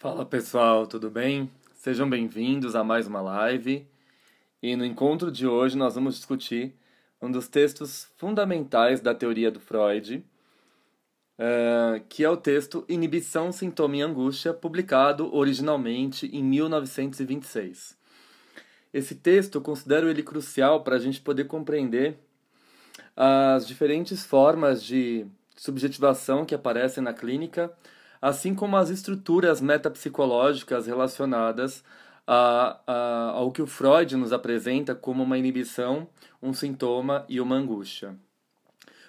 Fala pessoal, tudo bem? Sejam bem-vindos a mais uma live. E no encontro de hoje nós vamos discutir um dos textos fundamentais da teoria do Freud, uh, que é o texto Inibição, Sintoma e Angústia, publicado originalmente em 1926. Esse texto eu considero ele crucial para a gente poder compreender as diferentes formas de subjetivação que aparecem na clínica assim como as estruturas metapsicológicas relacionadas a, a, ao que o Freud nos apresenta como uma inibição, um sintoma e uma angústia.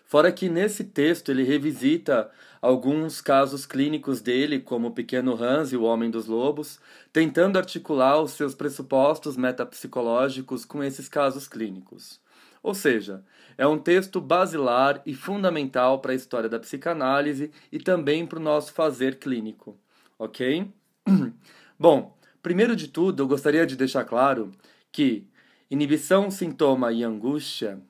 Fora que nesse texto ele revisita alguns casos clínicos dele, como o Pequeno Hans e o Homem dos Lobos, tentando articular os seus pressupostos metapsicológicos com esses casos clínicos. Ou seja, é um texto basilar e fundamental para a história da psicanálise e também para o nosso fazer clínico, ok? Bom, primeiro de tudo, eu gostaria de deixar claro que inibição, sintoma e angústia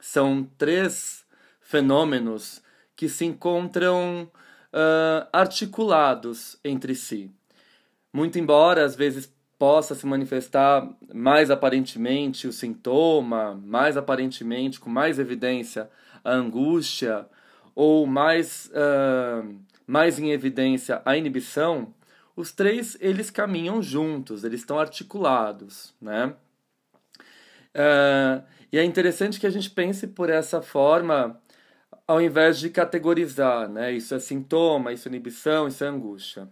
são três fenômenos que se encontram uh, articulados entre si. Muito embora às vezes possa se manifestar mais aparentemente o sintoma, mais aparentemente, com mais evidência, a angústia, ou mais, uh, mais em evidência a inibição, os três eles caminham juntos, eles estão articulados, né? Uh, e é interessante que a gente pense por essa forma, ao invés de categorizar, né? Isso é sintoma, isso é inibição, isso é angústia.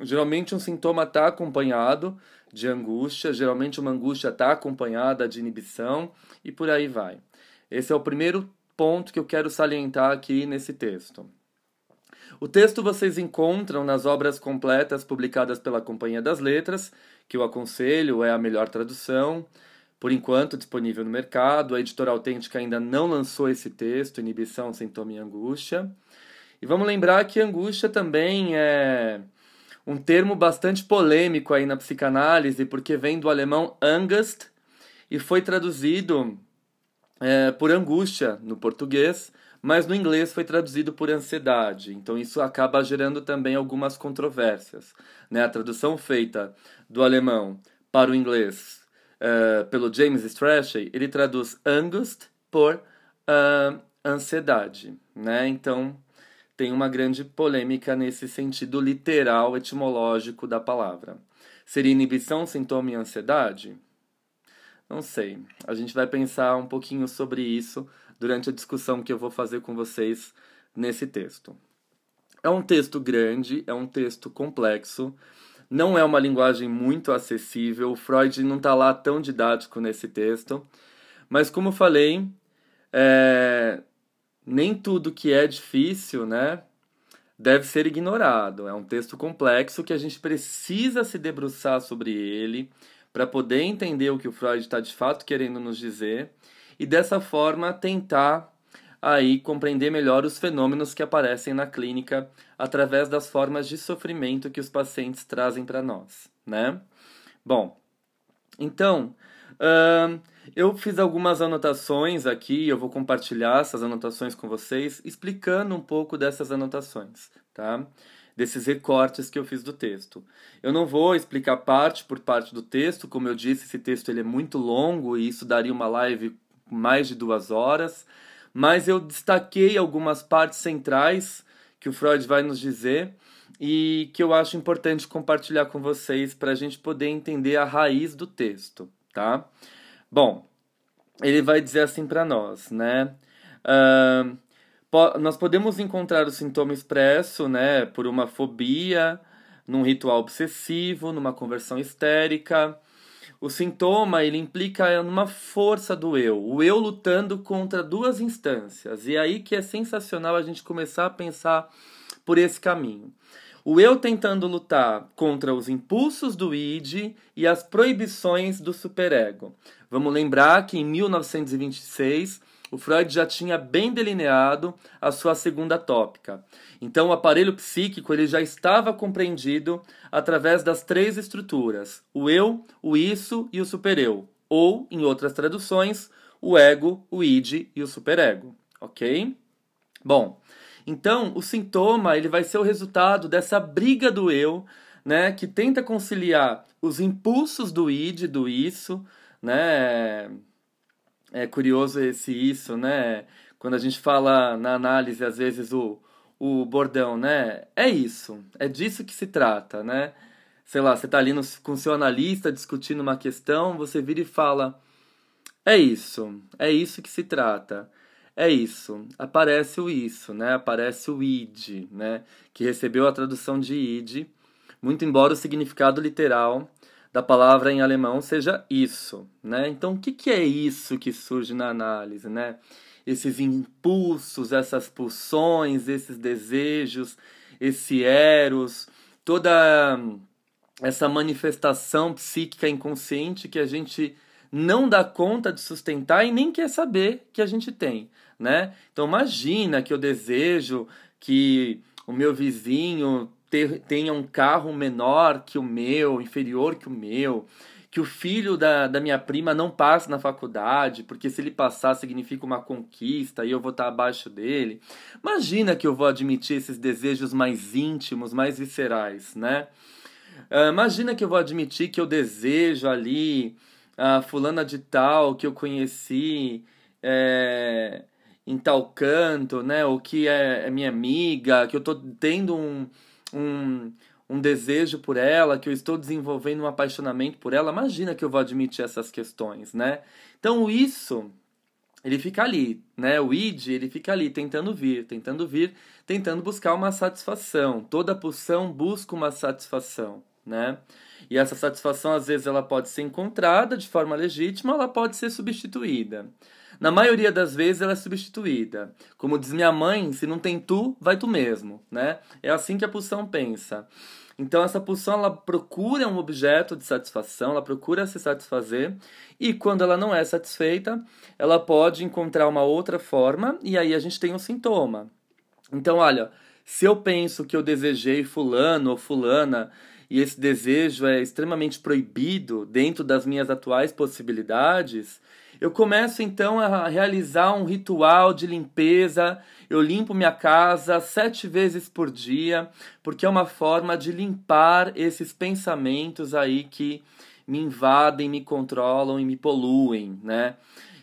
Geralmente um sintoma está acompanhado de angústia, geralmente uma angústia está acompanhada de inibição e por aí vai. Esse é o primeiro ponto que eu quero salientar aqui nesse texto. O texto vocês encontram nas obras completas publicadas pela Companhia das Letras, que eu aconselho, é a melhor tradução, por enquanto disponível no mercado. A editora autêntica ainda não lançou esse texto, Inibição, Sintoma e Angústia. E vamos lembrar que angústia também é um termo bastante polêmico aí na psicanálise, porque vem do alemão Angst e foi traduzido é, por angústia no português, mas no inglês foi traduzido por ansiedade. Então isso acaba gerando também algumas controvérsias. Né? A tradução feita do alemão para o inglês é, pelo James Strachey, ele traduz angst por uh, ansiedade. Né? Então tem uma grande polêmica nesse sentido literal etimológico da palavra. Seria inibição, sintoma e ansiedade? Não sei. A gente vai pensar um pouquinho sobre isso durante a discussão que eu vou fazer com vocês nesse texto. É um texto grande, é um texto complexo, não é uma linguagem muito acessível. Freud não está lá tão didático nesse texto, mas como falei, é, nem tudo que é difícil, né, deve ser ignorado. É um texto complexo que a gente precisa se debruçar sobre ele para poder entender o que o Freud está de fato querendo nos dizer e dessa forma tentar aí compreender melhor os fenômenos que aparecem na clínica através das formas de sofrimento que os pacientes trazem para nós, né? Bom, então uh, eu fiz algumas anotações aqui, eu vou compartilhar essas anotações com vocês, explicando um pouco dessas anotações, tá? Desses recortes que eu fiz do texto. Eu não vou explicar parte por parte do texto, como eu disse, esse texto ele é muito longo e isso daria uma live mais de duas horas, mas eu destaquei algumas partes centrais que o Freud vai nos dizer e que eu acho importante compartilhar com vocês para a gente poder entender a raiz do texto, tá? Bom, ele vai dizer assim para nós, né? Uh, po nós podemos encontrar o sintoma expresso, né, por uma fobia, num ritual obsessivo, numa conversão histérica. O sintoma ele implica numa força do eu, o eu lutando contra duas instâncias. E é aí que é sensacional a gente começar a pensar por esse caminho. O eu tentando lutar contra os impulsos do id e as proibições do superego. Vamos lembrar que em 1926 o Freud já tinha bem delineado a sua segunda tópica. Então, o aparelho psíquico ele já estava compreendido através das três estruturas: o eu, o isso e o supereu, ou, em outras traduções, o ego, o id e o superego, ok? Bom, então o sintoma ele vai ser o resultado dessa briga do eu, né, que tenta conciliar os impulsos do id, do isso, né? É curioso esse isso, né? Quando a gente fala na análise, às vezes, o, o bordão, né? É isso, é disso que se trata, né? Sei lá, você tá ali no, com seu analista discutindo uma questão, você vira e fala: é isso, é isso que se trata. É isso, aparece o isso, né? Aparece o id, né? Que recebeu a tradução de id, muito embora o significado literal da palavra em alemão seja isso, né? Então, o que, que é isso que surge na análise, né? Esses impulsos, essas pulsões, esses desejos, esse eros, toda essa manifestação psíquica inconsciente que a gente não dá conta de sustentar e nem quer saber que a gente tem, né? Então imagina que eu desejo que o meu vizinho ter, tenha um carro menor que o meu, inferior que o meu, que o filho da, da minha prima não passe na faculdade, porque se ele passar significa uma conquista e eu vou estar abaixo dele. Imagina que eu vou admitir esses desejos mais íntimos, mais viscerais, né? Uh, imagina que eu vou admitir que eu desejo ali a fulana de tal que eu conheci é, em tal canto, né? Ou que é, é minha amiga, que eu tô tendo um, um, um desejo por ela, que eu estou desenvolvendo um apaixonamento por ela, imagina que eu vou admitir essas questões, né? Então isso ele fica ali, né? O id, ele fica ali tentando vir, tentando vir, tentando buscar uma satisfação. Toda pulsão busca uma satisfação, né? E essa satisfação às vezes ela pode ser encontrada de forma legítima, ela pode ser substituída. Na maioria das vezes ela é substituída. Como diz minha mãe, se não tem tu, vai tu mesmo, né? É assim que a pulsão pensa. Então essa pulsão ela procura um objeto de satisfação, ela procura se satisfazer e quando ela não é satisfeita, ela pode encontrar uma outra forma e aí a gente tem um sintoma. Então, olha, se eu penso que eu desejei fulano ou fulana e esse desejo é extremamente proibido dentro das minhas atuais possibilidades, eu começo então a realizar um ritual de limpeza. Eu limpo minha casa sete vezes por dia, porque é uma forma de limpar esses pensamentos aí que me invadem, me controlam e me poluem, né?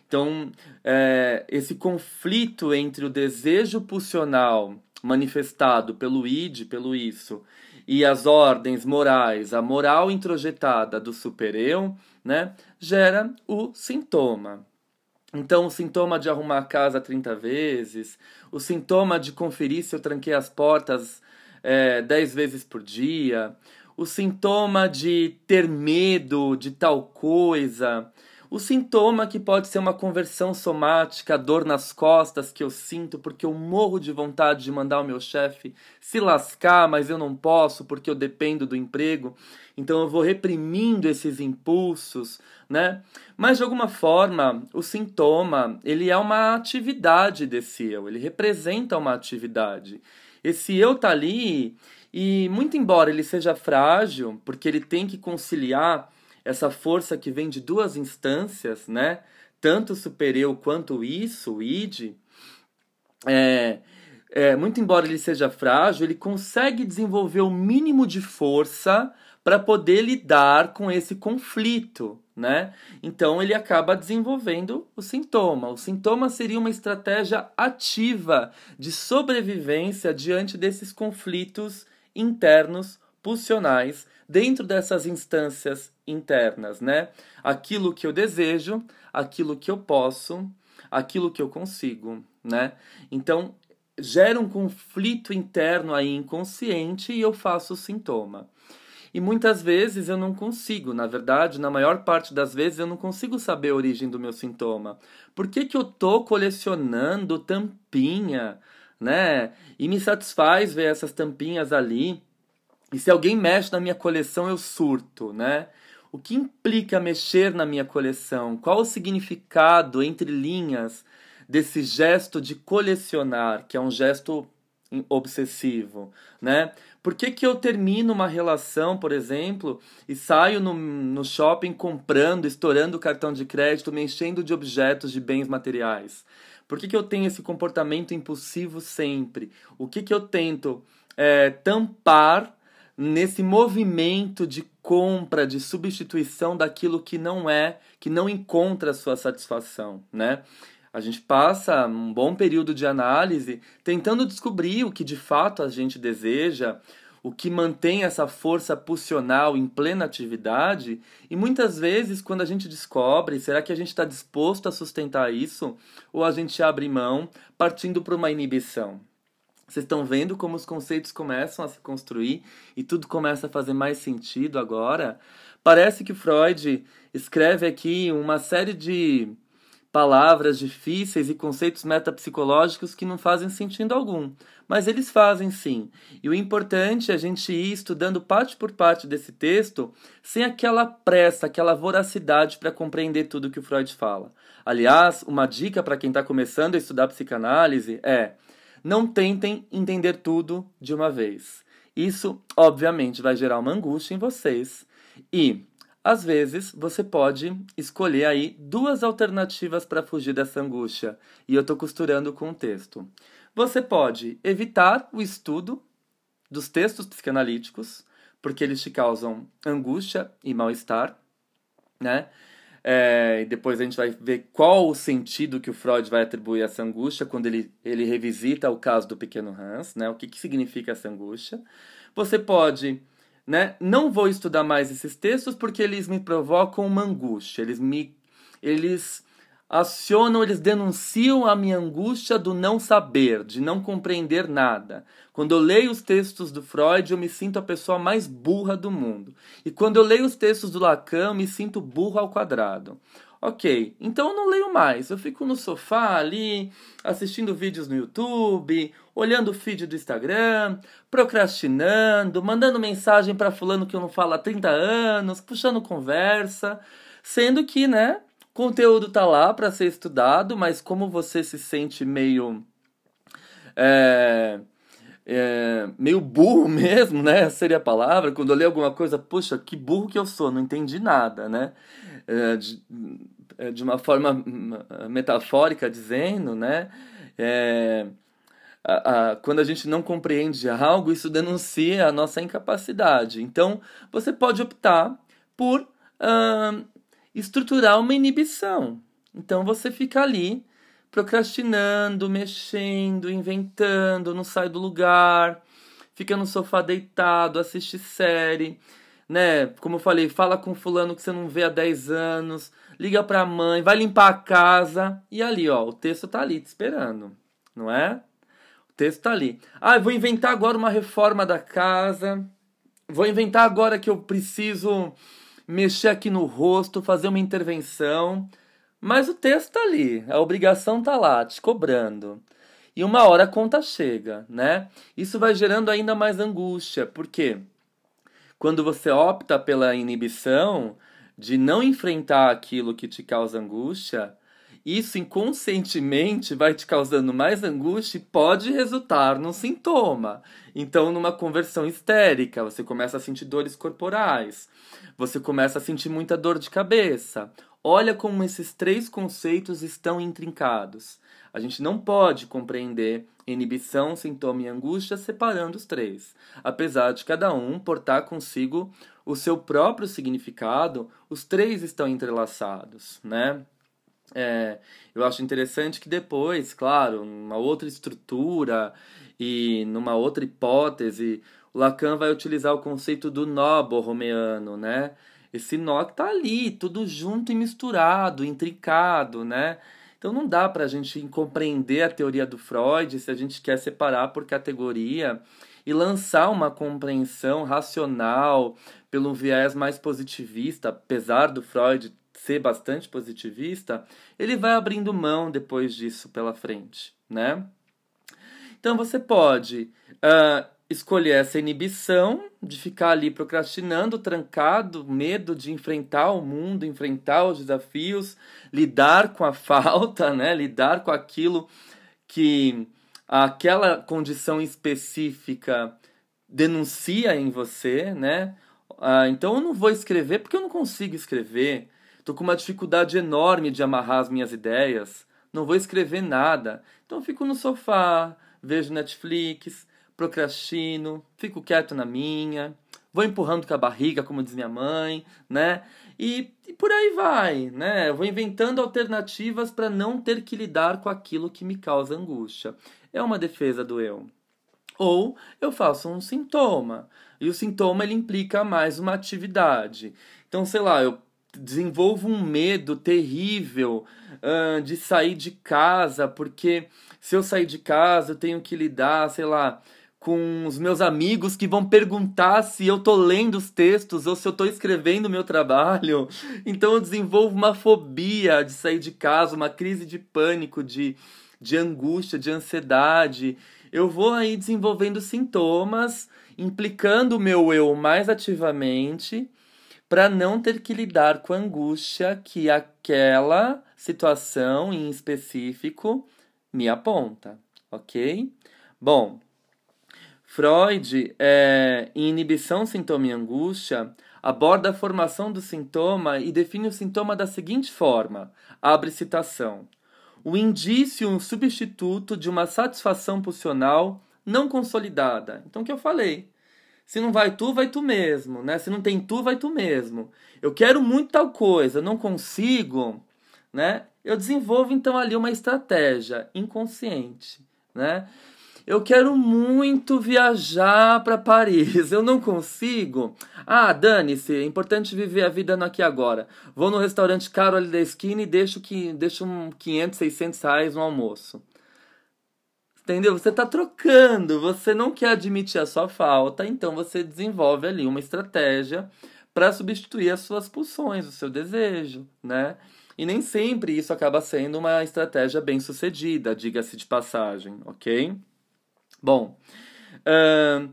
Então, é, esse conflito entre o desejo pulsional manifestado pelo id, pelo isso, e as ordens morais, a moral introjetada do supereu, né, gera o sintoma. Então, o sintoma de arrumar a casa 30 vezes, o sintoma de conferir se eu tranquei as portas é, 10 vezes por dia, o sintoma de ter medo de tal coisa, o sintoma que pode ser uma conversão somática, dor nas costas que eu sinto porque eu morro de vontade de mandar o meu chefe se lascar, mas eu não posso porque eu dependo do emprego. Então eu vou reprimindo esses impulsos, né? Mas de alguma forma, o sintoma, ele é uma atividade desse eu, ele representa uma atividade. Esse eu tá ali e muito embora ele seja frágil, porque ele tem que conciliar essa força que vem de duas instâncias, né? Tanto o supereu quanto isso, o id, é, é, muito embora ele seja frágil, ele consegue desenvolver o mínimo de força para poder lidar com esse conflito, né? Então ele acaba desenvolvendo o sintoma. O sintoma seria uma estratégia ativa de sobrevivência diante desses conflitos internos pulsionais dentro dessas instâncias internas, né? Aquilo que eu desejo, aquilo que eu posso, aquilo que eu consigo, né? Então, gera um conflito interno aí inconsciente e eu faço o sintoma. E muitas vezes eu não consigo, na verdade, na maior parte das vezes eu não consigo saber a origem do meu sintoma. Por que, que eu tô colecionando tampinha, né? E me satisfaz ver essas tampinhas ali. E se alguém mexe na minha coleção, eu surto, né? O que implica mexer na minha coleção? Qual o significado entre linhas desse gesto de colecionar, que é um gesto obsessivo, né? Por que, que eu termino uma relação, por exemplo, e saio no, no shopping comprando, estourando o cartão de crédito, me enchendo de objetos, de bens materiais? Por que, que eu tenho esse comportamento impulsivo sempre? O que, que eu tento é, tampar nesse movimento de compra, de substituição daquilo que não é, que não encontra a sua satisfação, né? A gente passa um bom período de análise tentando descobrir o que de fato a gente deseja, o que mantém essa força pulsional em plena atividade, e muitas vezes, quando a gente descobre, será que a gente está disposto a sustentar isso? Ou a gente abre mão partindo para uma inibição? Vocês estão vendo como os conceitos começam a se construir e tudo começa a fazer mais sentido agora? Parece que Freud escreve aqui uma série de palavras difíceis e conceitos metapsicológicos que não fazem sentido algum, mas eles fazem sim. E o importante é a gente ir estudando parte por parte desse texto sem aquela pressa, aquela voracidade para compreender tudo que o Freud fala. Aliás, uma dica para quem está começando a estudar psicanálise é: não tentem entender tudo de uma vez. Isso, obviamente, vai gerar uma angústia em vocês. E às vezes, você pode escolher aí duas alternativas para fugir dessa angústia, e eu estou costurando com o texto. Você pode evitar o estudo dos textos psicanalíticos, porque eles te causam angústia e mal-estar, né? É, e depois a gente vai ver qual o sentido que o Freud vai atribuir a essa angústia quando ele, ele revisita o caso do pequeno Hans, né? O que, que significa essa angústia. Você pode né? Não vou estudar mais esses textos porque eles me provocam uma angústia, eles me eles acionam, eles denunciam a minha angústia do não saber, de não compreender nada. Quando eu leio os textos do Freud, eu me sinto a pessoa mais burra do mundo. E quando eu leio os textos do Lacan, eu me sinto burro ao quadrado. Ok, então eu não leio mais. Eu fico no sofá ali, assistindo vídeos no YouTube, olhando o feed do Instagram, procrastinando, mandando mensagem para fulano que eu não falo há 30 anos, puxando conversa, sendo que, né, conteúdo tá lá para ser estudado, mas como você se sente meio é, é, meio burro mesmo, né? Seria a palavra. Quando eu leio alguma coisa, puxa, que burro que eu sou, não entendi nada, né? É, de, é, de, uma forma metafórica dizendo, né? É, a, a, quando a gente não compreende algo, isso denuncia a nossa incapacidade. Então, você pode optar por estruturar uma inibição. Então, você fica ali procrastinando, mexendo, inventando, não sai do lugar, fica no sofá deitado, assiste série, né? Como eu falei, fala com fulano que você não vê há 10 anos, liga pra mãe, vai limpar a casa e ali, ó, o texto tá ali te esperando, não é? O texto tá ali. Ah, eu vou inventar agora uma reforma da casa. Vou inventar agora que eu preciso mexer aqui no rosto, fazer uma intervenção. Mas o texto tá ali, a obrigação tá lá, te cobrando. E uma hora a conta chega, né? Isso vai gerando ainda mais angústia, porque quando você opta pela inibição de não enfrentar aquilo que te causa angústia, isso inconscientemente vai te causando mais angústia e pode resultar num sintoma. Então, numa conversão histérica, você começa a sentir dores corporais, você começa a sentir muita dor de cabeça, Olha como esses três conceitos estão intrincados. A gente não pode compreender inibição, sintoma e angústia separando os três, apesar de cada um portar consigo o seu próprio significado, os três estão entrelaçados, né? É, eu acho interessante que depois, claro, numa outra estrutura e numa outra hipótese, o Lacan vai utilizar o conceito do nó borromeano, né? Esse nó que tá ali, tudo junto e misturado, intricado, né? Então não dá para a gente compreender a teoria do Freud se a gente quer separar por categoria e lançar uma compreensão racional pelo viés mais positivista, apesar do Freud ser bastante positivista, ele vai abrindo mão depois disso pela frente, né? Então você pode uh, escolher essa inibição de ficar ali procrastinando, trancado, medo de enfrentar o mundo, enfrentar os desafios, lidar com a falta, né? lidar com aquilo que aquela condição específica denuncia em você, né? Ah, então eu não vou escrever porque eu não consigo escrever. Estou com uma dificuldade enorme de amarrar as minhas ideias. Não vou escrever nada. Então fico no sofá, vejo Netflix, procrastino, fico quieto na minha, vou empurrando com a barriga, como diz minha mãe, né? E, e por aí vai, né? Eu vou inventando alternativas para não ter que lidar com aquilo que me causa angústia. É uma defesa do eu. Ou eu faço um sintoma, e o sintoma ele implica mais uma atividade. Então, sei lá, eu desenvolvo um medo terrível uh, de sair de casa, porque se eu sair de casa eu tenho que lidar, sei lá, com os meus amigos que vão perguntar se eu tô lendo os textos ou se eu tô escrevendo o meu trabalho. Então eu desenvolvo uma fobia de sair de casa, uma crise de pânico, de, de angústia, de ansiedade. Eu vou aí desenvolvendo sintomas, implicando o meu eu mais ativamente para não ter que lidar com a angústia que aquela situação em específico me aponta, ok? Bom, Freud, é, em Inibição, Sintoma e Angústia, aborda a formação do sintoma e define o sintoma da seguinte forma: abre citação. O indício, um substituto de uma satisfação pulsional não consolidada. Então, o que eu falei? Se não vai tu, vai tu mesmo, né? Se não tem tu, vai tu mesmo. Eu quero muito tal coisa, não consigo, né? Eu desenvolvo então ali uma estratégia inconsciente, né? Eu quero muito viajar para Paris. Eu não consigo. Ah, dane-se. É importante viver a vida no aqui e agora. Vou no restaurante caro ali da esquina e deixo, que, deixo um 500, 600 reais no almoço. Entendeu? Você está trocando. Você não quer admitir a sua falta. Então você desenvolve ali uma estratégia para substituir as suas pulsões, o seu desejo, né? E nem sempre isso acaba sendo uma estratégia bem sucedida, diga-se de passagem, ok? Bom, uh,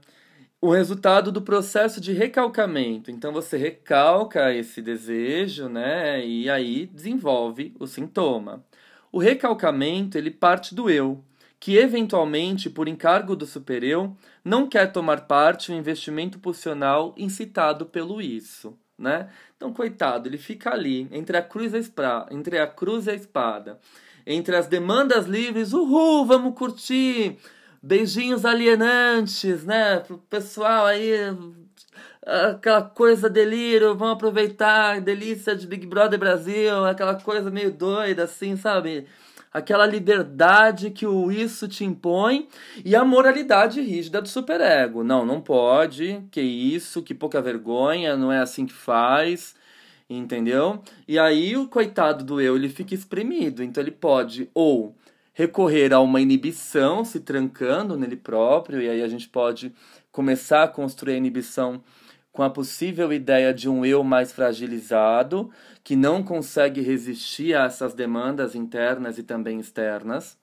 o resultado do processo de recalcamento. Então você recalca esse desejo, né? E aí desenvolve o sintoma. O recalcamento ele parte do eu, que eventualmente, por encargo do supereu, não quer tomar parte no investimento pulsional incitado pelo isso. Né? Então, coitado, ele fica ali, entre a cruz e a espada, entre a cruz e a espada, entre as demandas livres, uhul, vamos curtir, beijinhos alienantes, né? Pro pessoal aí, aquela coisa delírio, vamos aproveitar, delícia de Big Brother Brasil, aquela coisa meio doida, assim, sabe? Aquela liberdade que o isso te impõe e a moralidade rígida do superego. Não, não pode, que isso, que pouca vergonha, não é assim que faz entendeu? E aí o coitado do eu, ele fica espremido, então ele pode ou recorrer a uma inibição, se trancando nele próprio, e aí a gente pode começar a construir a inibição com a possível ideia de um eu mais fragilizado, que não consegue resistir a essas demandas internas e também externas.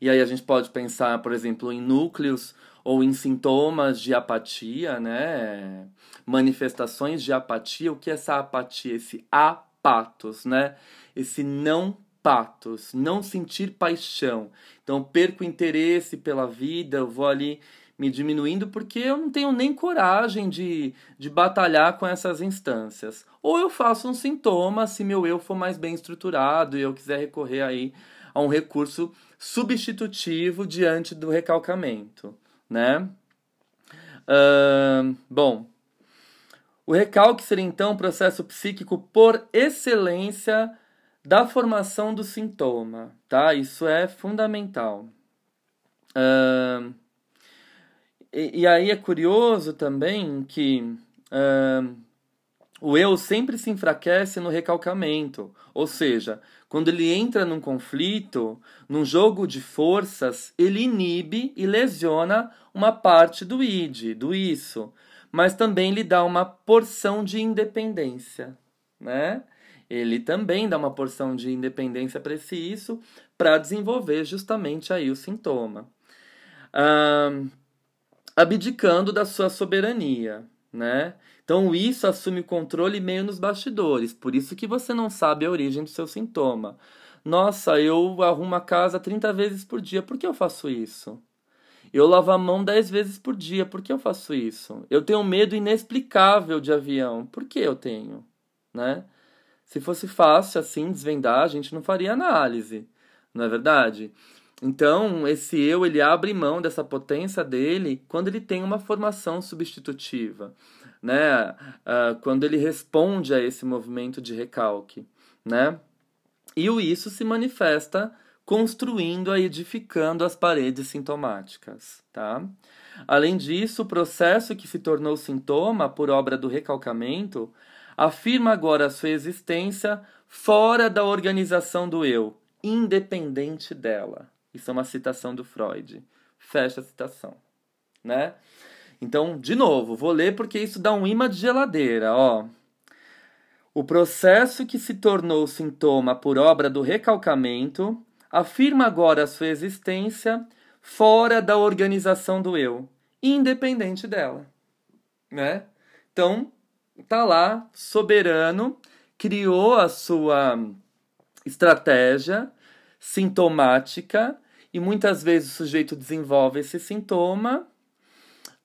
E aí a gente pode pensar, por exemplo, em núcleos ou em sintomas de apatia, né? Manifestações de apatia. O que é essa apatia? Esse apatos, né? Esse não patos, não sentir paixão. Então, perco interesse pela vida, eu vou ali me diminuindo porque eu não tenho nem coragem de, de batalhar com essas instâncias. Ou eu faço um sintoma se meu eu for mais bem estruturado e eu quiser recorrer aí a um recurso substitutivo diante do recalcamento, né? Uh, bom, o recalque seria então um processo psíquico por excelência da formação do sintoma, tá? Isso é fundamental. Uh, e, e, aí é curioso também que uh, o eu sempre se enfraquece no recalcamento. Ou seja, quando ele entra num conflito, num jogo de forças, ele inibe e lesiona uma parte do id, do isso, mas também lhe dá uma porção de independência, né? Ele também dá uma porção de independência para esse isso para desenvolver justamente aí o sintoma. Ah, abdicando da sua soberania, né? Então isso assume o controle meio nos bastidores, por isso que você não sabe a origem do seu sintoma. Nossa, eu arrumo a casa 30 vezes por dia, por que eu faço isso? Eu lavo a mão 10 vezes por dia, por que eu faço isso? Eu tenho medo inexplicável de avião, por que eu tenho? Né? Se fosse fácil assim desvendar, a gente não faria análise, não é verdade? Então, esse eu ele abre mão dessa potência dele quando ele tem uma formação substitutiva, né? Uh, quando ele responde a esse movimento de recalque, né? E o isso se manifesta construindo e edificando as paredes sintomáticas, tá? Além disso, o processo que se tornou sintoma por obra do recalcamento afirma agora sua existência fora da organização do eu, independente dela. Isso é uma citação do Freud. Fecha a citação, né? Então, de novo, vou ler porque isso dá um imã de geladeira, ó. O processo que se tornou sintoma por obra do recalcamento afirma agora a sua existência fora da organização do eu, independente dela, né? Então, tá lá, soberano, criou a sua estratégia sintomática e muitas vezes o sujeito desenvolve esse sintoma,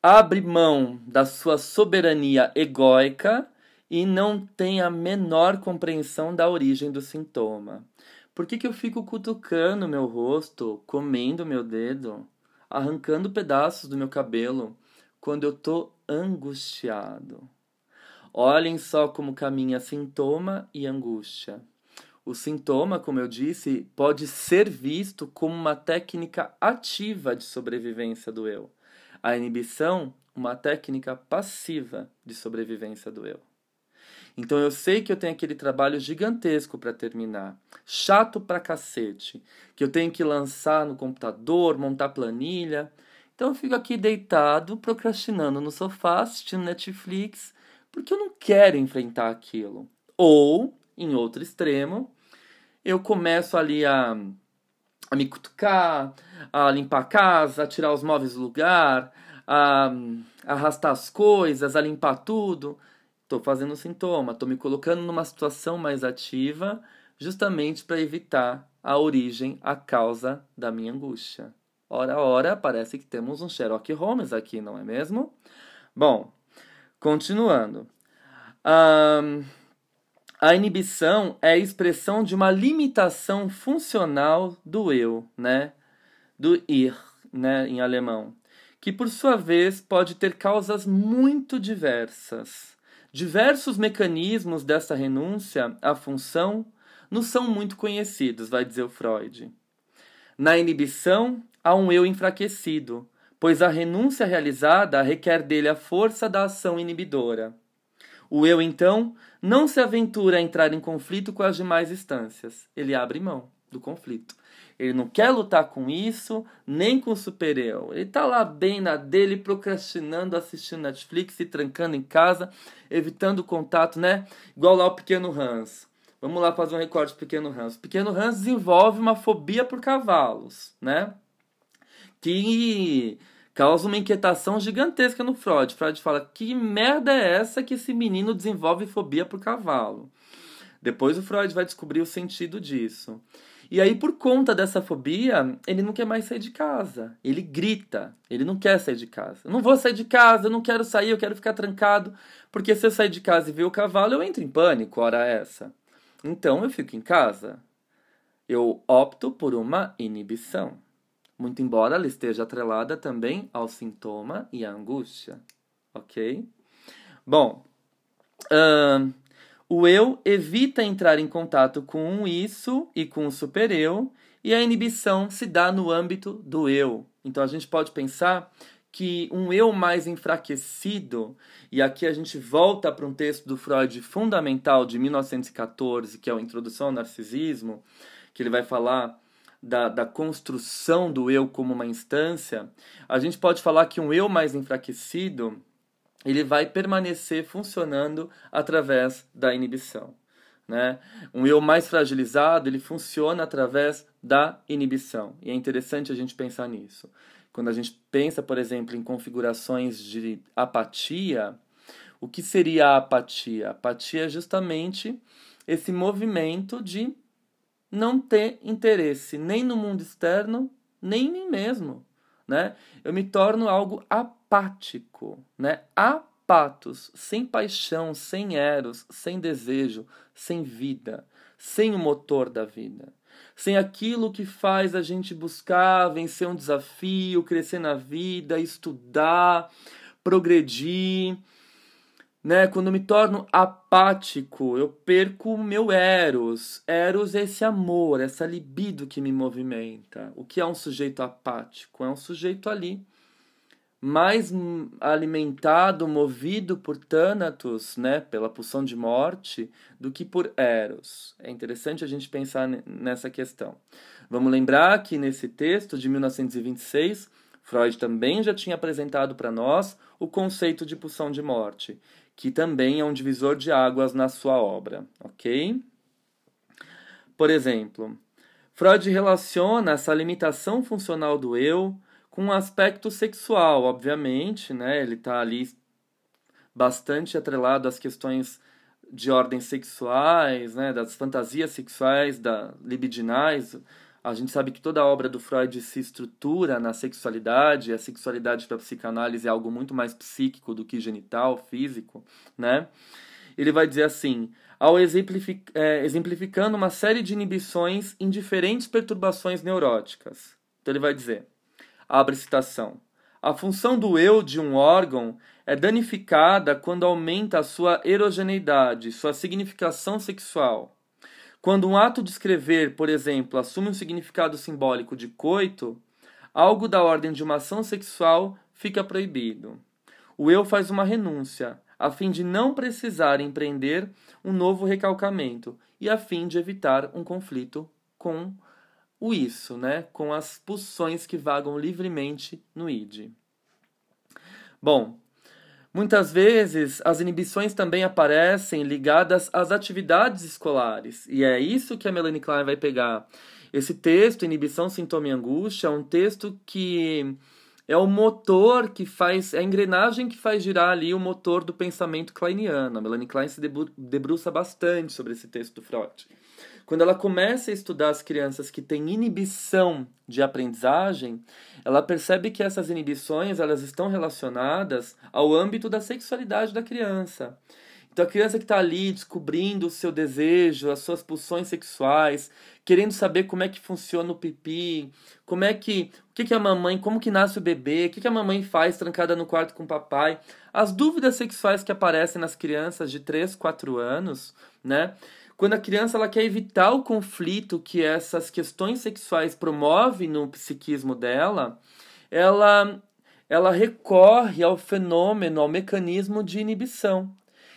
abre mão da sua soberania egóica e não tem a menor compreensão da origem do sintoma. Por que, que eu fico cutucando meu rosto, comendo meu dedo, arrancando pedaços do meu cabelo quando eu tô angustiado? Olhem só como caminha sintoma e angústia. O sintoma, como eu disse, pode ser visto como uma técnica ativa de sobrevivência do eu. A inibição, uma técnica passiva de sobrevivência do eu. Então eu sei que eu tenho aquele trabalho gigantesco para terminar, chato pra cacete, que eu tenho que lançar no computador, montar planilha. Então eu fico aqui deitado, procrastinando no sofá, assistindo Netflix, porque eu não quero enfrentar aquilo. Ou, em outro extremo, eu começo ali a, a me cutucar, a limpar a casa, a tirar os móveis do lugar, a, a arrastar as coisas, a limpar tudo. Estou fazendo sintoma, estou me colocando numa situação mais ativa, justamente para evitar a origem, a causa da minha angústia. Ora, ora, parece que temos um Sherlock Holmes aqui, não é mesmo? Bom, continuando. Um, a inibição é a expressão de uma limitação funcional do eu, né? Do ir, né, em alemão, que por sua vez pode ter causas muito diversas. Diversos mecanismos dessa renúncia à função não são muito conhecidos, vai dizer o Freud. Na inibição, há um eu enfraquecido, pois a renúncia realizada requer dele a força da ação inibidora. O eu, então, não se aventura a entrar em conflito com as demais instâncias. Ele abre mão do conflito. Ele não quer lutar com isso, nem com o super-eu. Ele está lá bem na dele, procrastinando, assistindo Netflix, se trancando em casa, evitando contato, né? Igual lá o pequeno Hans. Vamos lá fazer um recorte do pequeno Hans. O pequeno Hans desenvolve uma fobia por cavalos, né? Que causa uma inquietação gigantesca no Freud. Freud fala: que merda é essa que esse menino desenvolve fobia por cavalo? Depois o Freud vai descobrir o sentido disso. E aí, por conta dessa fobia, ele não quer mais sair de casa. Ele grita, ele não quer sair de casa. Eu não vou sair de casa, eu não quero sair, eu quero ficar trancado. Porque se eu sair de casa e ver o cavalo, eu entro em pânico, hora essa. Então eu fico em casa. Eu opto por uma inibição muito embora ela esteja atrelada também ao sintoma e à angústia, ok? Bom, uh, o eu evita entrar em contato com o isso e com o supereu, e a inibição se dá no âmbito do eu. Então a gente pode pensar que um eu mais enfraquecido, e aqui a gente volta para um texto do Freud fundamental de 1914, que é a Introdução ao Narcisismo, que ele vai falar da, da construção do eu como uma instância, a gente pode falar que um eu mais enfraquecido ele vai permanecer funcionando através da inibição. Né? Um eu mais fragilizado ele funciona através da inibição. E é interessante a gente pensar nisso. Quando a gente pensa, por exemplo, em configurações de apatia, o que seria a apatia? A apatia é justamente esse movimento de não ter interesse nem no mundo externo, nem em mim mesmo. Né? Eu me torno algo apático, né? apatos, sem paixão, sem eros, sem desejo, sem vida, sem o motor da vida sem aquilo que faz a gente buscar vencer um desafio, crescer na vida, estudar, progredir. Né? Quando eu me torno apático, eu perco o meu eros. Eros é esse amor, essa libido que me movimenta. O que é um sujeito apático? É um sujeito ali mais alimentado, movido por Thanatos, né, pela pulsão de morte, do que por Eros. É interessante a gente pensar nessa questão. Vamos lembrar que nesse texto de 1926, Freud também já tinha apresentado para nós o conceito de pulsão de morte, que também é um divisor de águas na sua obra, ok? Por exemplo, Freud relaciona essa limitação funcional do eu com um aspecto sexual, obviamente, né? Ele está ali bastante atrelado às questões de ordem sexuais, né? Das fantasias sexuais, da libidinais. A gente sabe que toda a obra do Freud se estrutura na sexualidade. A sexualidade para a psicanálise é algo muito mais psíquico do que genital, físico, né? Ele vai dizer assim: ao exemplific, é, exemplificando uma série de inibições em diferentes perturbações neuróticas. Então ele vai dizer: Abre citação. A função do eu de um órgão é danificada quando aumenta a sua erogeneidade, sua significação sexual. Quando um ato de escrever, por exemplo, assume um significado simbólico de coito, algo da ordem de uma ação sexual fica proibido. O eu faz uma renúncia, a fim de não precisar empreender um novo recalcamento e a fim de evitar um conflito com o isso, né, com as pulsões que vagam livremente no id. Bom, muitas vezes as inibições também aparecem ligadas às atividades escolares, e é isso que a Melanie Klein vai pegar. Esse texto, Inibição, Sintoma e Angústia, é um texto que é o motor que faz, é a engrenagem que faz girar ali o motor do pensamento kleiniano. A Melanie Klein se debruça bastante sobre esse texto do Freud. Quando ela começa a estudar as crianças que têm inibição de aprendizagem, ela percebe que essas inibições elas estão relacionadas ao âmbito da sexualidade da criança. Então a criança que está ali descobrindo o seu desejo, as suas pulsões sexuais, querendo saber como é que funciona o pipi, como é que, o que, que a mamãe, como que nasce o bebê, o que, que a mamãe faz trancada no quarto com o papai, as dúvidas sexuais que aparecem nas crianças de 3, 4 anos, né? Quando a criança ela quer evitar o conflito que essas questões sexuais promovem no psiquismo dela, ela, ela recorre ao fenômeno, ao mecanismo de inibição.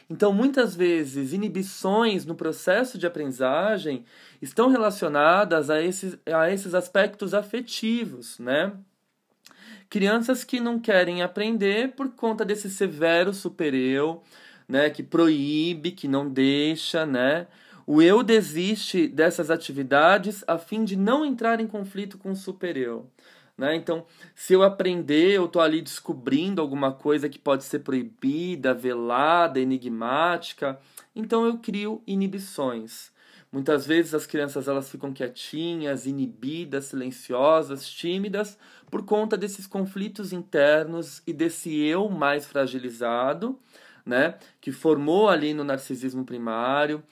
Então, muitas vezes, inibições no processo de aprendizagem estão relacionadas a esses, a esses aspectos afetivos, né? Crianças que não querem aprender por conta desse severo supereu, né, que proíbe, que não deixa, né? O eu desiste dessas atividades a fim de não entrar em conflito com o super-eu. Né? Então, se eu aprender, eu estou ali descobrindo alguma coisa que pode ser proibida, velada, enigmática, então eu crio inibições. Muitas vezes as crianças elas ficam quietinhas, inibidas, silenciosas, tímidas, por conta desses conflitos internos e desse eu mais fragilizado, né, que formou ali no narcisismo primário,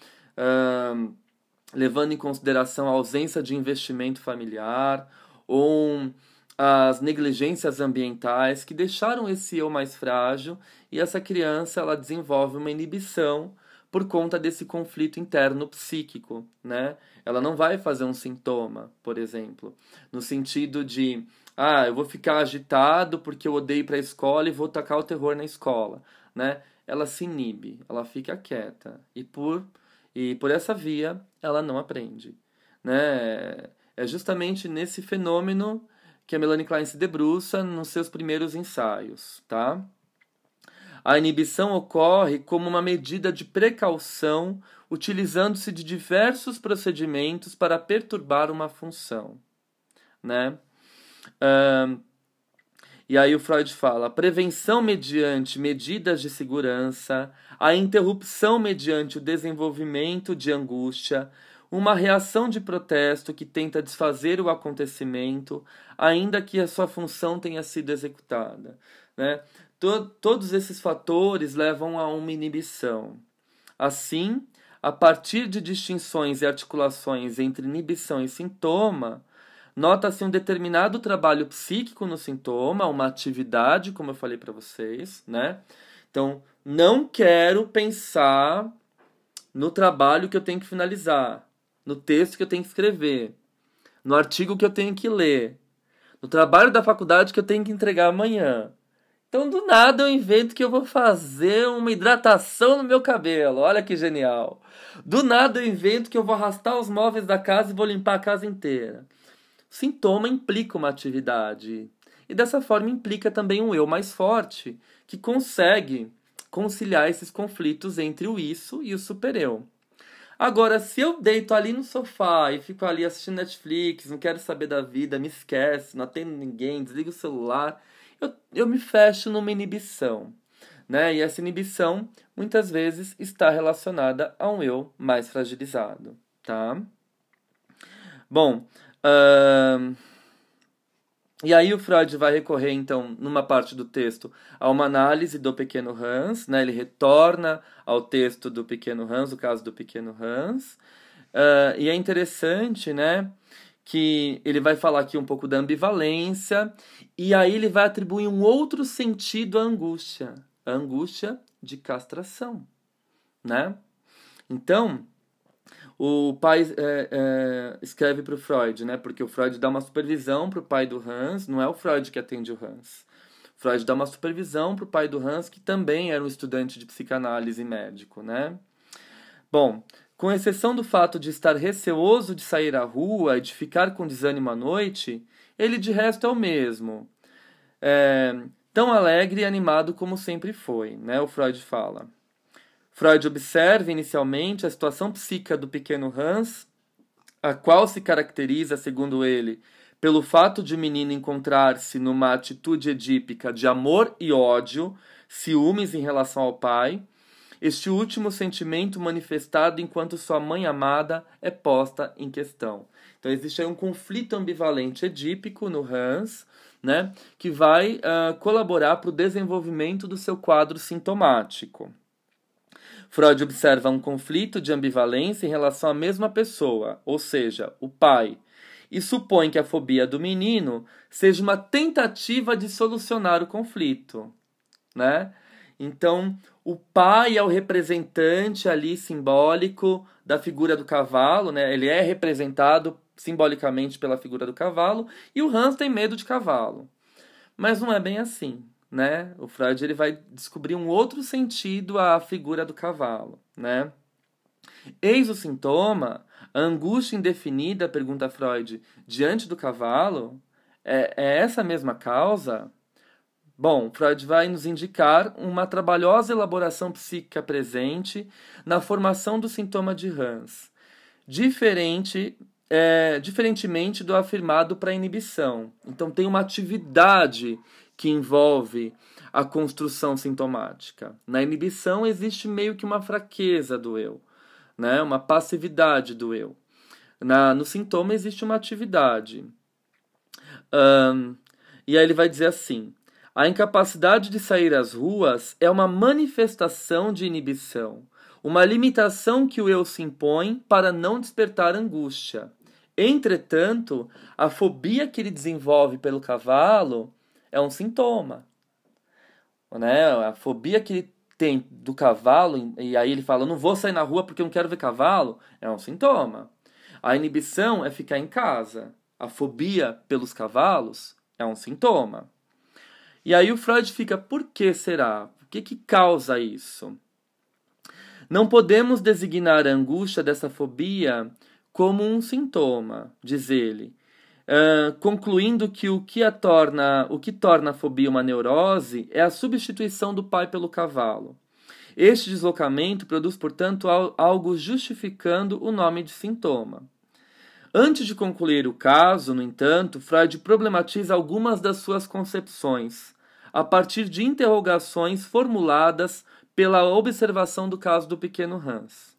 levando em consideração a ausência de investimento familiar ou as negligências ambientais que deixaram esse eu mais frágil e essa criança ela desenvolve uma inibição por conta desse conflito interno psíquico, né? Ela não vai fazer um sintoma, por exemplo, no sentido de Ah, eu vou ficar agitado porque eu odeio para a escola e vou tacar o terror na escola, né? Ela se inibe, ela fica quieta e por e por essa via ela não aprende, né? É justamente nesse fenômeno que a Melanie Klein se debruça nos seus primeiros ensaios, tá? A inibição ocorre como uma medida de precaução, utilizando-se de diversos procedimentos para perturbar uma função, né? Uh, e aí o Freud fala: a prevenção mediante medidas de segurança, a interrupção mediante o desenvolvimento de angústia, uma reação de protesto que tenta desfazer o acontecimento, ainda que a sua função tenha sido executada. Né? todos esses fatores levam a uma inibição. Assim, a partir de distinções e articulações entre inibição e sintoma, Nota-se um determinado trabalho psíquico no sintoma, uma atividade, como eu falei para vocês, né? Então, não quero pensar no trabalho que eu tenho que finalizar, no texto que eu tenho que escrever, no artigo que eu tenho que ler, no trabalho da faculdade que eu tenho que entregar amanhã. Então, do nada, eu invento que eu vou fazer uma hidratação no meu cabelo. Olha que genial. Do nada, eu invento que eu vou arrastar os móveis da casa e vou limpar a casa inteira. Sintoma implica uma atividade. E dessa forma implica também um eu mais forte, que consegue conciliar esses conflitos entre o isso e o super-eu. Agora, se eu deito ali no sofá e fico ali assistindo Netflix, não quero saber da vida, me esquece, não atendo ninguém, desligo o celular, eu, eu me fecho numa inibição. Né? E essa inibição muitas vezes está relacionada a um eu mais fragilizado. Tá? Bom, E aí o Freud vai recorrer, então, numa parte do texto, a uma análise do pequeno Hans, né? ele retorna ao texto do pequeno Hans, o caso do pequeno Hans, uh, e é interessante, né, que ele vai falar aqui um pouco da ambivalência, e aí ele vai atribuir um outro sentido à angústia, a angústia de castração, né? Então, o pai é, é, escreve para o Freud, né? Porque o Freud dá uma supervisão para o pai do Hans, não é o Freud que atende o Hans. Freud dá uma supervisão para o pai do Hans, que também era um estudante de psicanálise médico, né? Bom, com exceção do fato de estar receoso de sair à rua e de ficar com desânimo à noite, ele de resto é o mesmo. É, tão alegre e animado como sempre foi, né? O Freud fala. Freud observa inicialmente a situação psíquica do pequeno Hans, a qual se caracteriza, segundo ele, pelo fato de o menino encontrar-se numa atitude edípica de amor e ódio, ciúmes em relação ao pai, este último sentimento manifestado enquanto sua mãe amada é posta em questão. Então existe aí um conflito ambivalente edípico no Hans, né, que vai uh, colaborar para o desenvolvimento do seu quadro sintomático. Freud observa um conflito de ambivalência em relação à mesma pessoa, ou seja, o pai, e supõe que a fobia do menino seja uma tentativa de solucionar o conflito, né? Então, o pai é o representante ali simbólico da figura do cavalo, né? Ele é representado simbolicamente pela figura do cavalo e o Hans tem medo de cavalo. Mas não é bem assim né? O Freud ele vai descobrir um outro sentido à figura do cavalo, né? Eis o sintoma, a angústia indefinida, pergunta Freud, diante do cavalo, é, é essa mesma causa? Bom, Freud vai nos indicar uma trabalhosa elaboração psíquica presente na formação do sintoma de Hans, diferente é, diferentemente do afirmado para inibição. Então, tem uma atividade que envolve a construção sintomática. Na inibição existe meio que uma fraqueza do eu, né? uma passividade do eu. Na, no sintoma existe uma atividade. Um, e aí ele vai dizer assim: a incapacidade de sair às ruas é uma manifestação de inibição, uma limitação que o eu se impõe para não despertar angústia. Entretanto, a fobia que ele desenvolve pelo cavalo é um sintoma. Né? A fobia que ele tem do cavalo, e aí ele fala, não vou sair na rua porque eu não quero ver cavalo, é um sintoma. A inibição é ficar em casa. A fobia pelos cavalos é um sintoma. E aí o Freud fica, por que será? O que, que causa isso? Não podemos designar a angústia dessa fobia como um sintoma, diz ele, concluindo que o que a torna, o que torna a fobia uma neurose é a substituição do pai pelo cavalo. Este deslocamento produz, portanto, algo justificando o nome de sintoma. Antes de concluir o caso, no entanto, Freud problematiza algumas das suas concepções, a partir de interrogações formuladas pela observação do caso do pequeno Hans.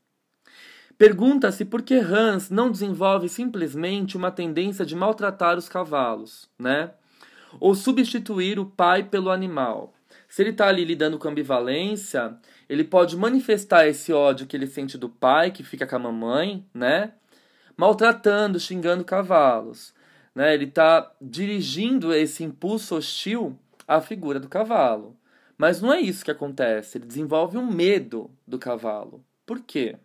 Pergunta-se por que Hans não desenvolve simplesmente uma tendência de maltratar os cavalos, né? Ou substituir o pai pelo animal. Se ele está ali lidando com ambivalência, ele pode manifestar esse ódio que ele sente do pai, que fica com a mamãe, né? maltratando, xingando cavalos. Né? Ele está dirigindo esse impulso hostil à figura do cavalo. Mas não é isso que acontece. Ele desenvolve um medo do cavalo. Por quê?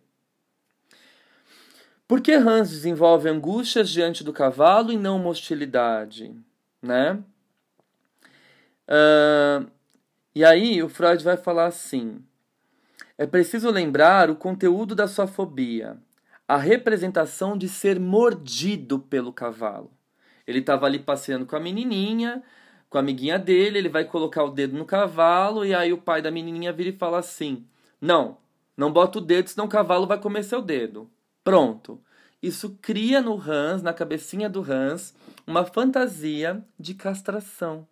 Por que Hans desenvolve angústias diante do cavalo e não uma hostilidade? Né? Uh, e aí o Freud vai falar assim: é preciso lembrar o conteúdo da sua fobia a representação de ser mordido pelo cavalo. Ele estava ali passeando com a menininha, com a amiguinha dele, ele vai colocar o dedo no cavalo e aí o pai da menininha vira e fala assim: "Não, não bota o dedo, senão o cavalo vai comer seu dedo". Pronto. Isso cria no Hans, na cabecinha do Hans, uma fantasia de castração,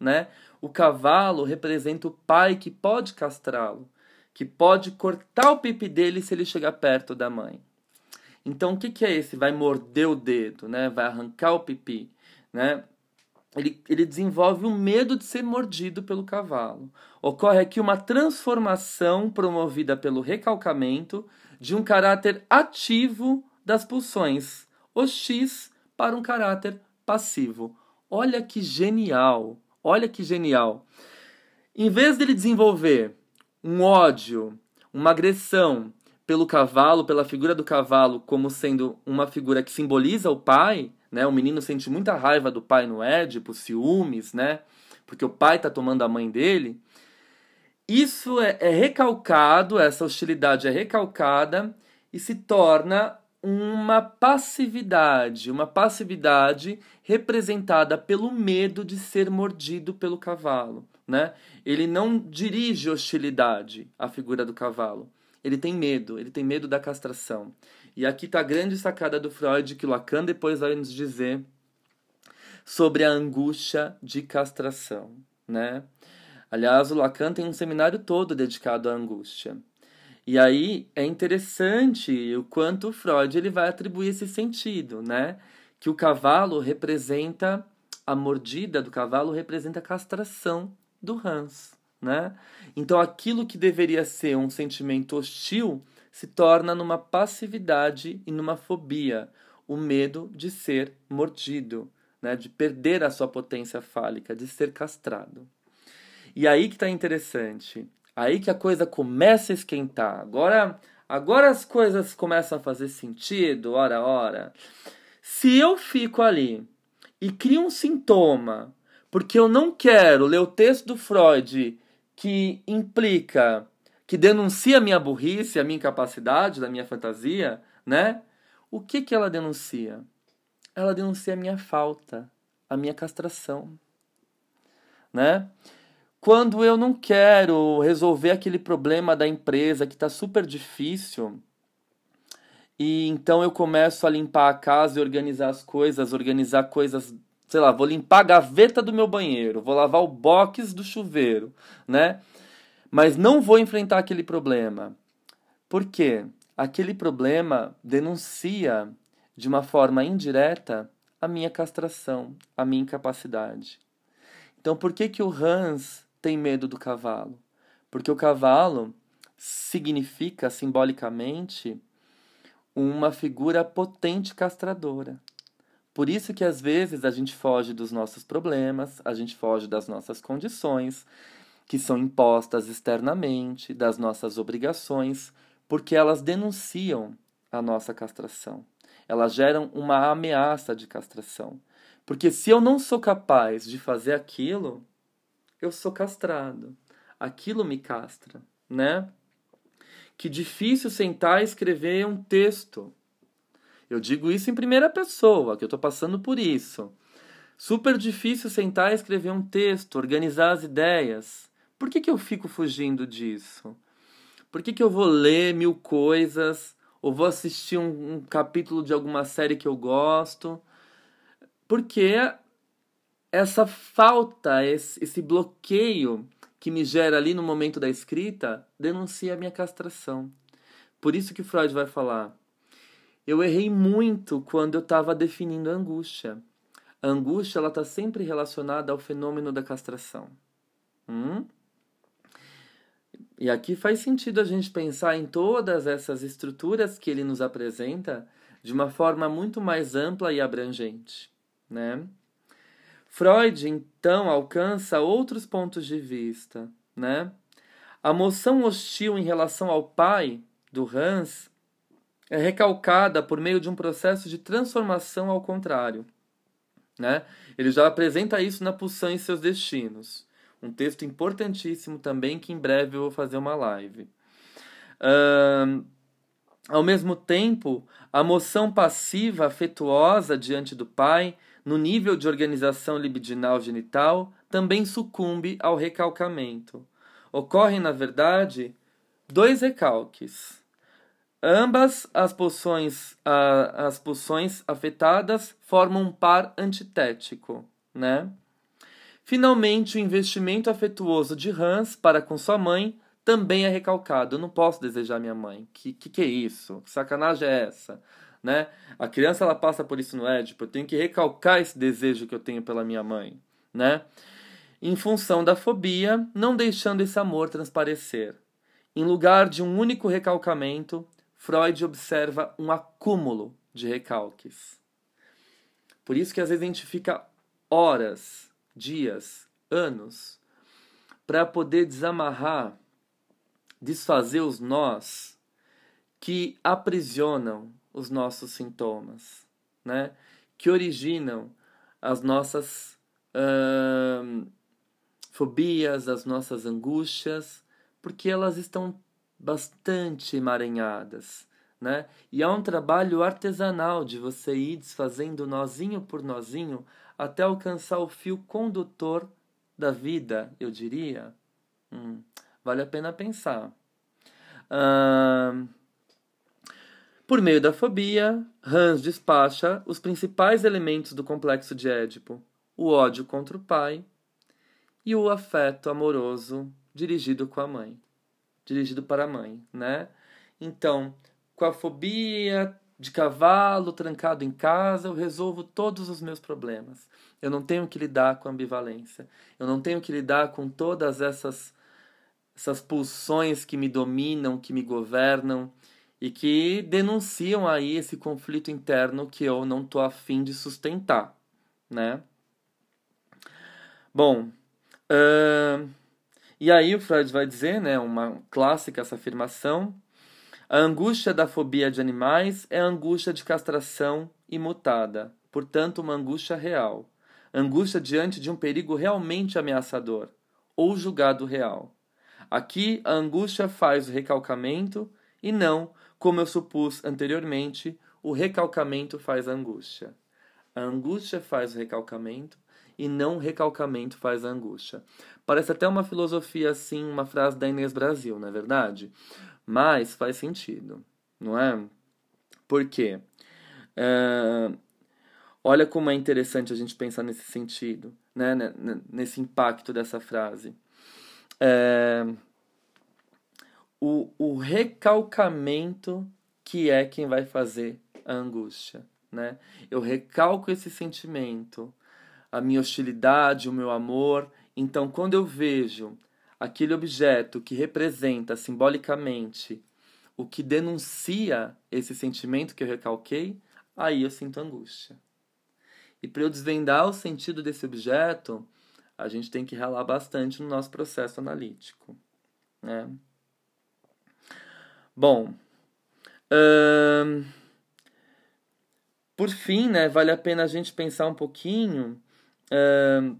né? O cavalo representa o pai que pode castrá-lo, que pode cortar o pipi dele se ele chegar perto da mãe. Então, o que, que é esse? Vai morder o dedo, né? Vai arrancar o pipi, né? Ele, ele desenvolve o medo de ser mordido pelo cavalo. Ocorre aqui uma transformação promovida pelo recalcamento de um caráter ativo das pulsões, o X, para um caráter passivo. Olha que genial! Olha que genial! Em vez dele desenvolver um ódio, uma agressão pelo cavalo, pela figura do cavalo como sendo uma figura que simboliza o pai, né? O menino sente muita raiva do pai no Édipo, ciúmes, né? Porque o pai está tomando a mãe dele. Isso é, é recalcado, essa hostilidade é recalcada e se torna uma passividade, uma passividade representada pelo medo de ser mordido pelo cavalo, né? Ele não dirige hostilidade à figura do cavalo, ele tem medo, ele tem medo da castração. E aqui está a grande sacada do Freud que Lacan depois vai nos dizer sobre a angústia de castração, né? Aliás, o Lacan tem um seminário todo dedicado à angústia. E aí é interessante o quanto o Freud ele vai atribuir esse sentido, né? Que o cavalo representa a mordida do cavalo representa a castração do Hans né? Então aquilo que deveria ser um sentimento hostil se torna numa passividade e numa fobia, o medo de ser mordido, né? De perder a sua potência fálica, de ser castrado. E aí que está interessante, aí que a coisa começa a esquentar. Agora, agora as coisas começam a fazer sentido, ora, ora. Se eu fico ali e crio um sintoma, porque eu não quero ler o texto do Freud que implica, que denuncia a minha burrice, a minha incapacidade, da minha fantasia, né? O que que ela denuncia? Ela denuncia a minha falta, a minha castração, né? Quando eu não quero resolver aquele problema da empresa que está super difícil, e então eu começo a limpar a casa e organizar as coisas, organizar coisas sei lá, vou limpar a gaveta do meu banheiro, vou lavar o box do chuveiro, né? Mas não vou enfrentar aquele problema. Por quê? Aquele problema denuncia de uma forma indireta a minha castração, a minha incapacidade. Então, por que que o Hans tem medo do cavalo? Porque o cavalo significa simbolicamente uma figura potente castradora. Por isso que às vezes a gente foge dos nossos problemas, a gente foge das nossas condições, que são impostas externamente, das nossas obrigações, porque elas denunciam a nossa castração. Elas geram uma ameaça de castração. Porque se eu não sou capaz de fazer aquilo, eu sou castrado. Aquilo me castra, né? Que difícil sentar e escrever um texto. Eu digo isso em primeira pessoa, que eu estou passando por isso. Super difícil sentar e escrever um texto, organizar as ideias. Por que, que eu fico fugindo disso? Por que, que eu vou ler mil coisas ou vou assistir um, um capítulo de alguma série que eu gosto? Porque essa falta, esse, esse bloqueio que me gera ali no momento da escrita denuncia a minha castração. Por isso que Freud vai falar. Eu errei muito quando eu estava definindo a angústia. A angústia ela está sempre relacionada ao fenômeno da castração. Hum? E aqui faz sentido a gente pensar em todas essas estruturas que ele nos apresenta de uma forma muito mais ampla e abrangente, né? Freud então alcança outros pontos de vista, né? A moção hostil em relação ao pai do Hans é recalcada por meio de um processo de transformação ao contrário. Né? Ele já apresenta isso na Pulsão e seus destinos. Um texto importantíssimo também que em breve eu vou fazer uma live. Uh, ao mesmo tempo, a moção passiva afetuosa diante do pai, no nível de organização libidinal genital, também sucumbe ao recalcamento. Ocorrem, na verdade, dois recalques. Ambas as pulsões, as afetadas formam um par antitético, né? Finalmente, o investimento afetuoso de Hans para com sua mãe também é recalcado. Eu não posso desejar minha mãe. Que que, que é isso? Que sacanagem é essa? Né? A criança ela passa por isso no Édipo. Eu tenho que recalcar esse desejo que eu tenho pela minha mãe, né? Em função da fobia, não deixando esse amor transparecer. Em lugar de um único recalcamento, Freud observa um acúmulo de recalques. Por isso que às vezes a gente fica horas, dias, anos para poder desamarrar, desfazer os nós que aprisionam os nossos sintomas, né? Que originam as nossas uh, fobias, as nossas angústias, porque elas estão bastante emaranhadas, né? E há um trabalho artesanal de você ir desfazendo nozinho por nozinho até alcançar o fio condutor da vida, eu diria. Hum, vale a pena pensar. Por meio da fobia, Hans despacha os principais elementos do complexo de Édipo: o ódio contra o pai e o afeto amoroso dirigido com a mãe dirigido para a mãe, né? Então, com a fobia de cavalo trancado em casa, eu resolvo todos os meus problemas. Eu não tenho que lidar com ambivalência. Eu não tenho que lidar com todas essas essas pulsões que me dominam, que me governam e que denunciam aí esse conflito interno que eu não tô afim de sustentar, né? Bom, uh, e aí o Freud vai dizer, né, uma clássica essa afirmação, a angústia da fobia de animais é a angústia de castração imutada, portanto uma angústia real, angústia diante de um perigo realmente ameaçador, ou julgado real. Aqui a angústia faz o recalcamento e não, como eu supus anteriormente, o recalcamento faz a angústia. A angústia faz o recalcamento e não o recalcamento faz a angústia. Parece até uma filosofia assim, uma frase da Inês Brasil, não é verdade? Mas faz sentido, não é? Por quê? É, olha como é interessante a gente pensar nesse sentido, né? nesse impacto dessa frase. É, o, o recalcamento que é quem vai fazer a angústia. Né? Eu recalco esse sentimento, a minha hostilidade, o meu amor, então, quando eu vejo aquele objeto que representa simbolicamente o que denuncia esse sentimento que eu recalquei, aí eu sinto angústia. E para eu desvendar o sentido desse objeto, a gente tem que ralar bastante no nosso processo analítico. Né? Bom, hum, por fim, né, vale a pena a gente pensar um pouquinho uh,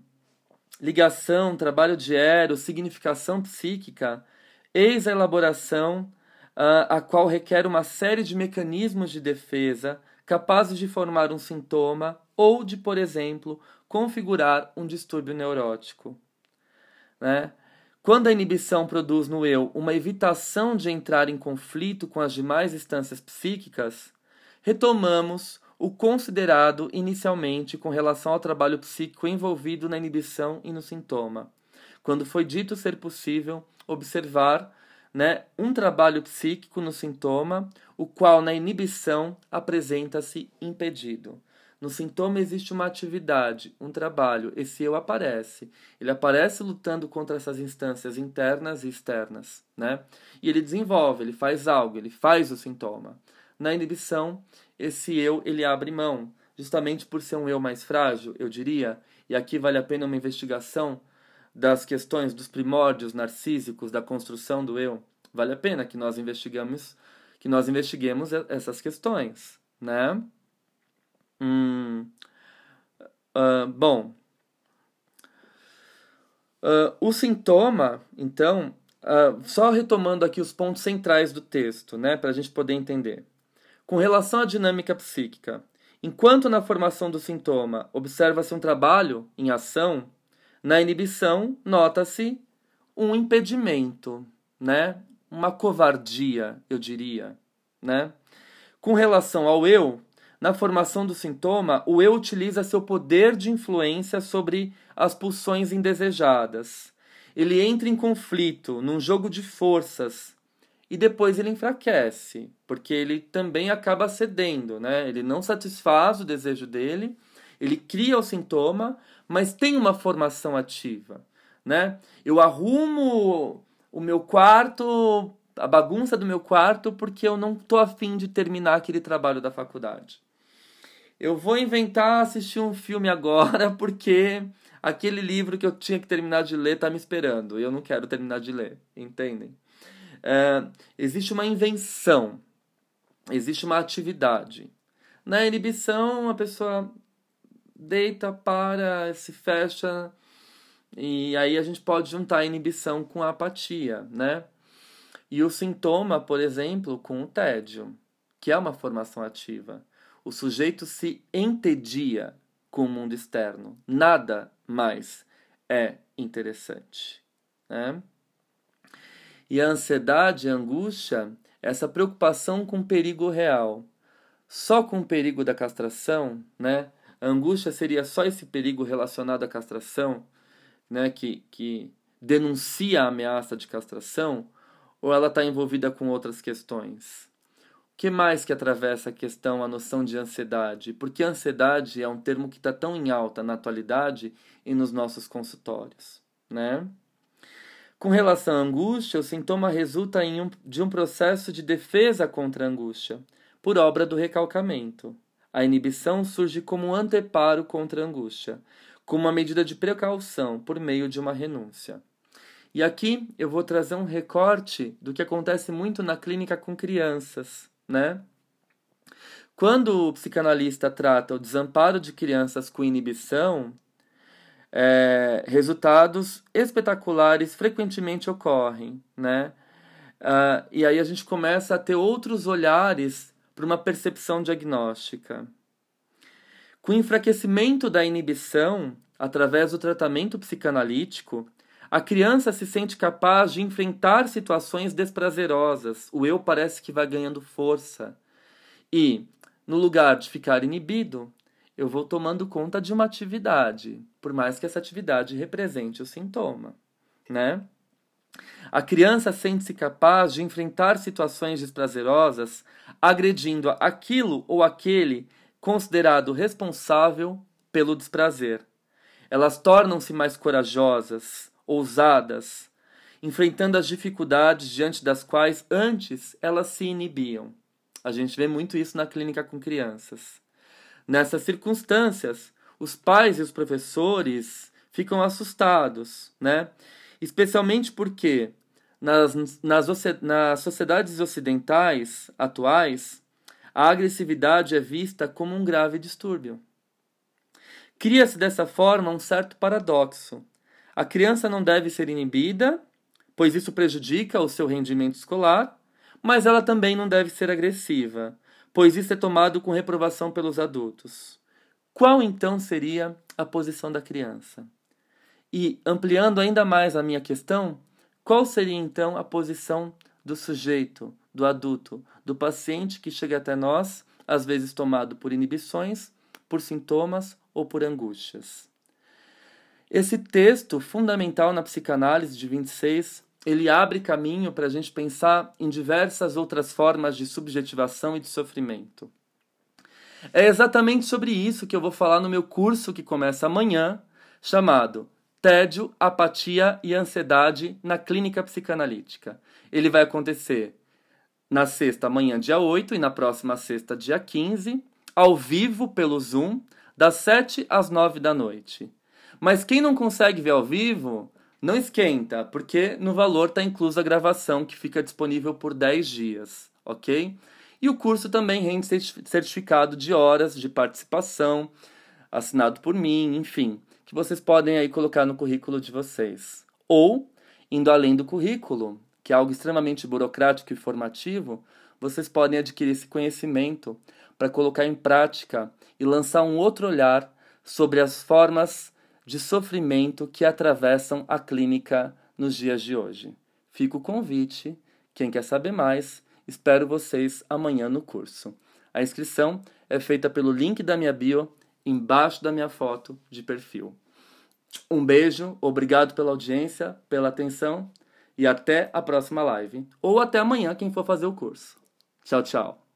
ligação, trabalho diário, significação psíquica, eis a elaboração uh, a qual requer uma série de mecanismos de defesa capazes de formar um sintoma ou de, por exemplo, configurar um distúrbio neurótico. Né? Quando a inibição produz no eu uma evitação de entrar em conflito com as demais instâncias psíquicas, retomamos o considerado inicialmente com relação ao trabalho psíquico envolvido na inibição e no sintoma, quando foi dito ser possível observar né, um trabalho psíquico no sintoma, o qual na inibição apresenta-se impedido. No sintoma existe uma atividade, um trabalho, esse eu aparece. Ele aparece lutando contra essas instâncias internas e externas, né? E ele desenvolve, ele faz algo, ele faz o sintoma. Na inibição, esse eu ele abre mão, justamente por ser um eu mais frágil, eu diria, e aqui vale a pena uma investigação das questões dos primórdios narcísicos da construção do eu. Vale a pena que nós investigamos, que nós investiguemos essas questões, né? Hum, uh, bom, uh, o sintoma, então, uh, só retomando aqui os pontos centrais do texto, né, para a gente poder entender. Com relação à dinâmica psíquica, enquanto na formação do sintoma observa-se um trabalho em ação, na inibição nota-se um impedimento, né? Uma covardia, eu diria, né? Com relação ao eu, na formação do sintoma, o eu utiliza seu poder de influência sobre as pulsões indesejadas. Ele entra em conflito, num jogo de forças, e depois ele enfraquece, porque ele também acaba cedendo, né? Ele não satisfaz o desejo dele, ele cria o sintoma, mas tem uma formação ativa, né? Eu arrumo o meu quarto, a bagunça do meu quarto, porque eu não tô afim de terminar aquele trabalho da faculdade. Eu vou inventar assistir um filme agora porque aquele livro que eu tinha que terminar de ler está me esperando e eu não quero terminar de ler, entendem? É, existe uma invenção, existe uma atividade. Na inibição, a pessoa deita, para, se fecha, e aí a gente pode juntar a inibição com a apatia, né? E o sintoma, por exemplo, com o tédio, que é uma formação ativa. O sujeito se entedia com o mundo externo. Nada mais é interessante. Né? E a ansiedade, a angústia, essa preocupação com o perigo real. Só com o perigo da castração, né? A angústia seria só esse perigo relacionado à castração, né? Que, que denuncia a ameaça de castração, ou ela está envolvida com outras questões? Que mais que atravessa a questão, a noção de ansiedade? Porque ansiedade é um termo que está tão em alta na atualidade e nos nossos consultórios, né? Com relação à angústia, o sintoma resulta um, de um processo de defesa contra a angústia, por obra do recalcamento. A inibição surge como um anteparo contra a angústia, como uma medida de precaução por meio de uma renúncia. E aqui eu vou trazer um recorte do que acontece muito na clínica com crianças, né? Quando o psicanalista trata o desamparo de crianças com inibição, é, resultados espetaculares frequentemente ocorrem, né? Uh, e aí a gente começa a ter outros olhares para uma percepção diagnóstica. Com o enfraquecimento da inibição, através do tratamento psicanalítico, a criança se sente capaz de enfrentar situações desprazerosas. O eu parece que vai ganhando força. E, no lugar de ficar inibido, eu vou tomando conta de uma atividade, por mais que essa atividade represente o sintoma, né? A criança sente-se capaz de enfrentar situações desprazerosas, agredindo aquilo ou aquele considerado responsável pelo desprazer. Elas tornam-se mais corajosas, ousadas, enfrentando as dificuldades diante das quais antes elas se inibiam. A gente vê muito isso na clínica com crianças. Nessas circunstâncias, os pais e os professores ficam assustados, né? Especialmente porque nas, nas, nas sociedades ocidentais atuais, a agressividade é vista como um grave distúrbio. Cria-se dessa forma um certo paradoxo. A criança não deve ser inibida, pois isso prejudica o seu rendimento escolar, mas ela também não deve ser agressiva, pois isso é tomado com reprovação pelos adultos. Qual então seria a posição da criança? E, ampliando ainda mais a minha questão, qual seria então a posição do sujeito, do adulto, do paciente que chega até nós, às vezes tomado por inibições, por sintomas ou por angústias? Esse texto fundamental na psicanálise de 26, ele abre caminho para a gente pensar em diversas outras formas de subjetivação e de sofrimento. É exatamente sobre isso que eu vou falar no meu curso que começa amanhã, chamado tédio, apatia e ansiedade na clínica psicanalítica. Ele vai acontecer na sexta, amanhã, dia 8, e na próxima sexta, dia 15, ao vivo pelo Zoom, das 7 às 9 da noite. Mas quem não consegue ver ao vivo, não esquenta, porque no valor está inclusa a gravação que fica disponível por 10 dias, ok? E o curso também rende certificado de horas de participação, assinado por mim, enfim que vocês podem aí colocar no currículo de vocês. Ou, indo além do currículo, que é algo extremamente burocrático e formativo, vocês podem adquirir esse conhecimento para colocar em prática e lançar um outro olhar sobre as formas de sofrimento que atravessam a clínica nos dias de hoje. Fica o convite. Quem quer saber mais, espero vocês amanhã no curso. A inscrição é feita pelo link da minha bio embaixo da minha foto de perfil. Um beijo, obrigado pela audiência, pela atenção e até a próxima live. Ou até amanhã, quem for fazer o curso. Tchau, tchau.